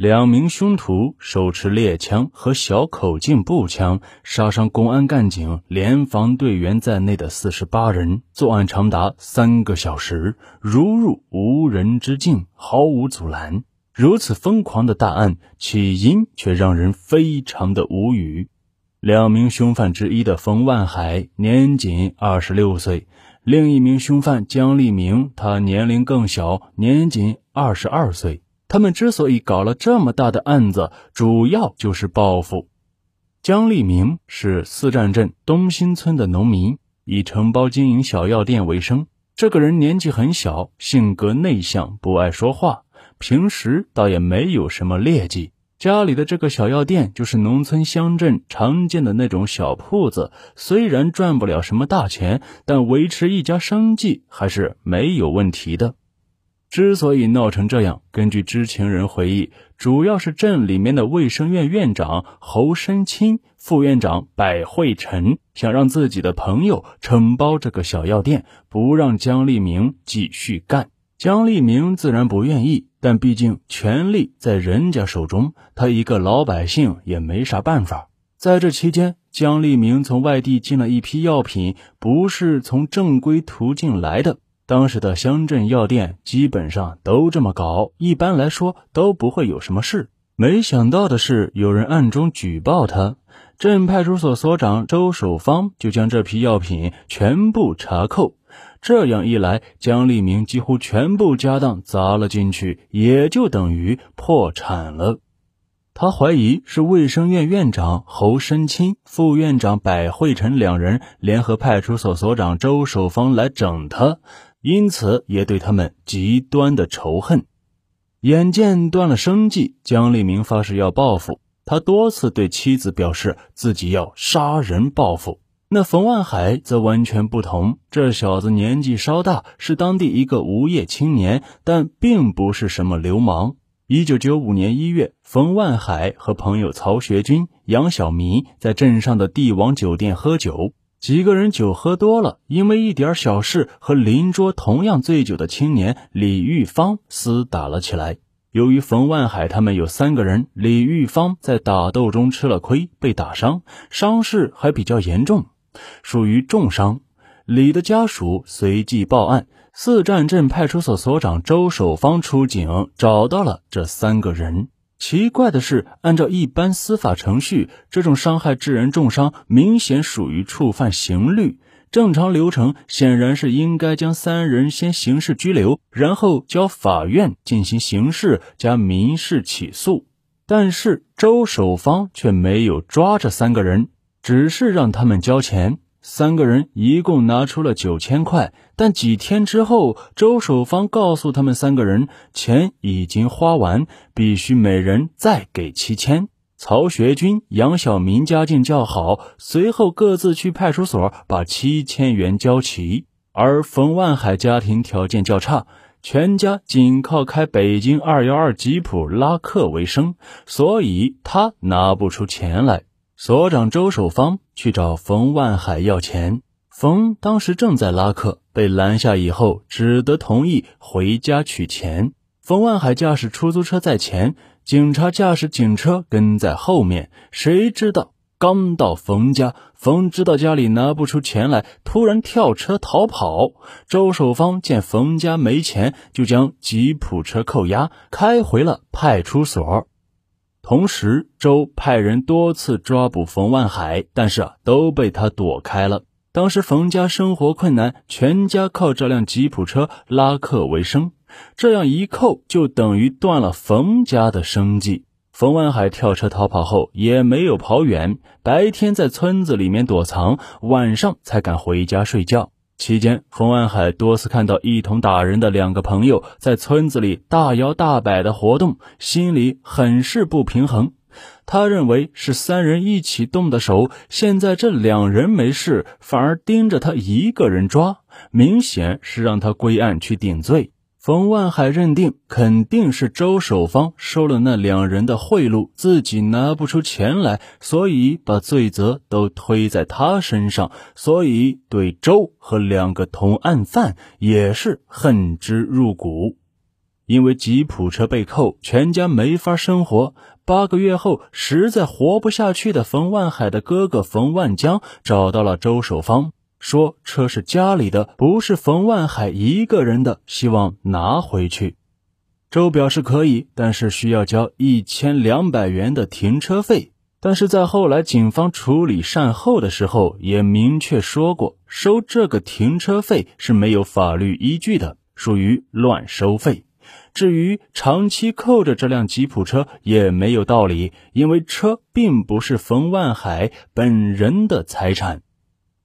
两名凶徒手持猎枪和小口径步枪，杀伤公安干警、联防队员在内的四十八人，作案长达三个小时，如入无人之境，毫无阻拦。如此疯狂的大案，起因却让人非常的无语。两名凶犯之一的冯万海年仅二十六岁，另一名凶犯姜立明，他年龄更小，年仅二十二岁。他们之所以搞了这么大的案子，主要就是报复。姜立明是四站镇东新村的农民，以承包经营小药店为生。这个人年纪很小，性格内向，不爱说话，平时倒也没有什么劣迹。家里的这个小药店就是农村乡镇常见的那种小铺子，虽然赚不了什么大钱，但维持一家生计还是没有问题的。之所以闹成这样，根据知情人回忆，主要是镇里面的卫生院院长侯申清、副院长百惠臣想让自己的朋友承包这个小药店，不让江立明继续干。江立明自然不愿意，但毕竟权力在人家手中，他一个老百姓也没啥办法。在这期间，江立明从外地进了一批药品，不是从正规途径来的。当时的乡镇药店基本上都这么搞，一般来说都不会有什么事。没想到的是，有人暗中举报他，镇派出所所长周守芳就将这批药品全部查扣。这样一来，姜立明几乎全部家当砸了进去，也就等于破产了。他怀疑是卫生院院长侯申清、副院长百惠臣两人联合派出所所长周守芳来整他。因此，也对他们极端的仇恨。眼见断了生计，江立明发誓要报复。他多次对妻子表示自己要杀人报复。那冯万海则完全不同。这小子年纪稍大，是当地一个无业青年，但并不是什么流氓。一九九五年一月，冯万海和朋友曹学军、杨小民在镇上的帝王酒店喝酒。几个人酒喝多了，因为一点小事和邻桌同样醉酒的青年李玉芳厮打了起来。由于冯万海他们有三个人，李玉芳在打斗中吃了亏，被打伤，伤势还比较严重，属于重伤。李的家属随即报案，四站镇派出所所长周守芳出警，找到了这三个人。奇怪的是，按照一般司法程序，这种伤害致人重伤，明显属于触犯刑律。正常流程显然是应该将三人先刑事拘留，然后交法院进行刑事加民事起诉。但是周守芳却没有抓这三个人，只是让他们交钱。三个人一共拿出了九千块，但几天之后，周守芳告诉他们三个人，钱已经花完，必须每人再给七千。曹学军、杨小明家境较好，随后各自去派出所把七千元交齐。而冯万海家庭条件较差，全家仅靠开北京二幺二吉普拉客为生，所以他拿不出钱来。所长周守芳去找冯万海要钱，冯当时正在拉客，被拦下以后，只得同意回家取钱。冯万海驾驶出租车在前，警察驾驶警车跟在后面。谁知道刚到冯家，冯知道家里拿不出钱来，突然跳车逃跑。周守芳见冯家没钱，就将吉普车扣押，开回了派出所。同时，周派人多次抓捕冯万海，但是啊，都被他躲开了。当时冯家生活困难，全家靠这辆吉普车拉客为生，这样一扣，就等于断了冯家的生计。冯万海跳车逃跑后，也没有跑远，白天在村子里面躲藏，晚上才敢回家睡觉。期间，冯安海多次看到一同打人的两个朋友在村子里大摇大摆的活动，心里很是不平衡。他认为是三人一起动的手，现在这两人没事，反而盯着他一个人抓，明显是让他归案去顶罪。冯万海认定肯定是周守芳收了那两人的贿赂，自己拿不出钱来，所以把罪责都推在他身上，所以对周和两个同案犯也是恨之入骨。因为吉普车被扣，全家没法生活。八个月后，实在活不下去的冯万海的哥哥冯万江找到了周守芳，说车是家里的，不是冯万海一个人的，希望拿回去。周表示可以，但是需要交一千两百元的停车费。但是在后来警方处理善后的时候，也明确说过，收这个停车费是没有法律依据的，属于乱收费。至于长期扣着这辆吉普车，也没有道理，因为车并不是冯万海本人的财产。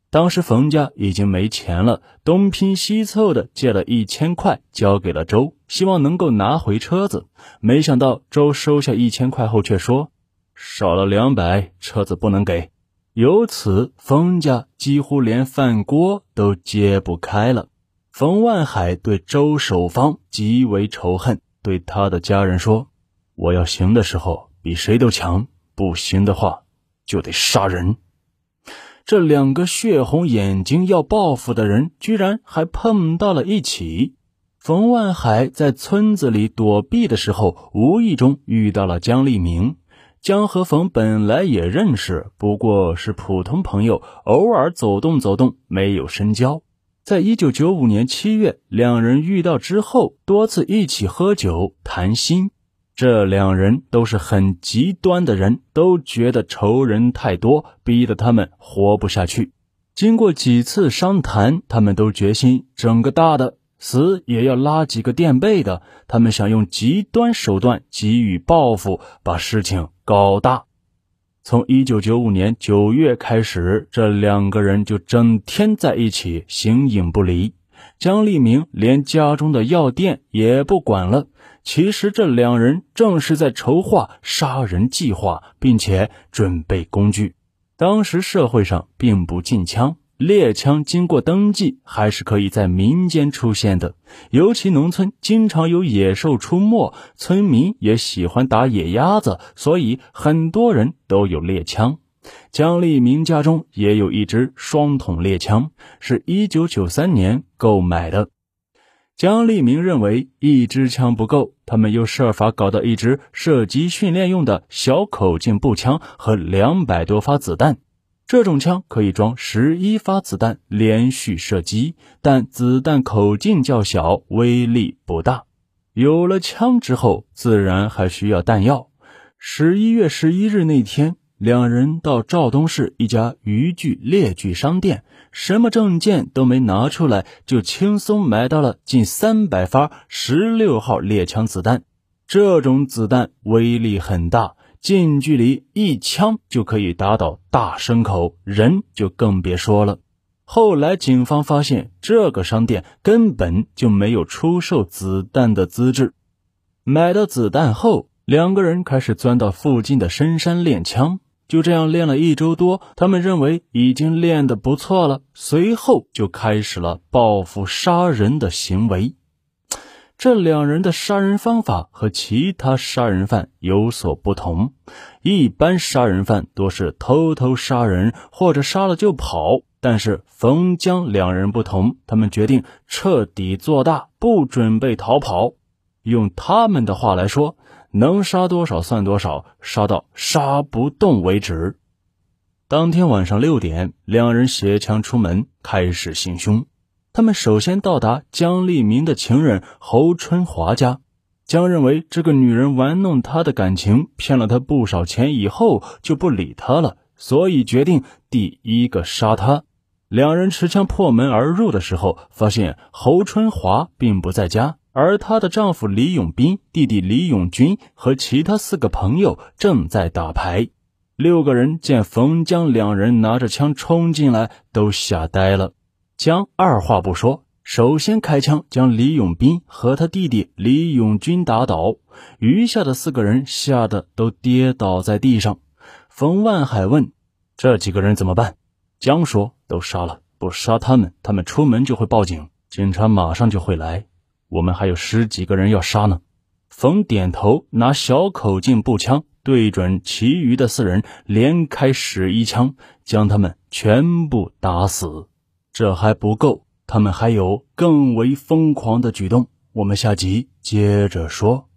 当时冯家已经没钱了，东拼西凑的借了一千块交给了周，希望能够拿回车子。没想到周收下一千块后却说少了两百，车子不能给。由此，冯家几乎连饭锅都揭不开了。冯万海对周守芳极为仇恨，对他的家人说：“我要行的时候比谁都强，不行的话就得杀人。”这两个血红眼睛要报复的人，居然还碰到了一起。冯万海在村子里躲避的时候，无意中遇到了江立明。江和冯本来也认识，不过是普通朋友，偶尔走动走动，没有深交。在一九九五年七月，两人遇到之后，多次一起喝酒谈心。这两人都是很极端的人，都觉得仇人太多，逼得他们活不下去。经过几次商谈，他们都决心整个大的，死也要拉几个垫背的。他们想用极端手段给予报复，把事情搞大。从一九九五年九月开始，这两个人就整天在一起，形影不离。江立明连家中的药店也不管了。其实这两人正是在筹划杀人计划，并且准备工具。当时社会上并不禁枪，猎枪经过登记还是可以在民间出现的。尤其农村经常有野兽出没，村民也喜欢打野鸭子，所以很多人都有猎枪。江立明家中也有一支双筒猎枪，是一九九三年购买的。江立明认为一支枪不够，他们又设法搞到一支射击训练用的小口径步枪和两百多发子弹。这种枪可以装十一发子弹，连续射击，但子弹口径较小，威力不大。有了枪之后，自然还需要弹药。十一月十一日那天。两人到肇东市一家渔具猎具商店，什么证件都没拿出来，就轻松买到了近三百发十六号猎枪子弹。这种子弹威力很大，近距离一枪就可以打倒大牲口，人就更别说了。后来警方发现，这个商店根本就没有出售子弹的资质。买到子弹后，两个人开始钻到附近的深山练枪。就这样练了一周多，他们认为已经练得不错了。随后就开始了报复杀人的行为。这两人的杀人方法和其他杀人犯有所不同。一般杀人犯多是偷偷杀人或者杀了就跑，但是冯江两人不同，他们决定彻底做大，不准备逃跑。用他们的话来说。能杀多少算多少，杀到杀不动为止。当天晚上六点，两人携枪出门，开始行凶。他们首先到达江立明的情人侯春华家。江认为这个女人玩弄他的感情，骗了他不少钱，以后就不理他了，所以决定第一个杀他。两人持枪破门而入的时候，发现侯春华并不在家。而她的丈夫李永斌、弟弟李永军和其他四个朋友正在打牌。六个人见冯江两人拿着枪冲进来，都吓呆了。江二话不说，首先开枪将李永斌和他弟弟李永军打倒，余下的四个人吓得都跌倒在地上。冯万海问：“这几个人怎么办？”江说：“都杀了，不杀他们，他们出门就会报警，警察马上就会来。”我们还有十几个人要杀呢。冯点头，拿小口径步枪对准其余的四人，连开十一枪，将他们全部打死。这还不够，他们还有更为疯狂的举动。我们下集接着说。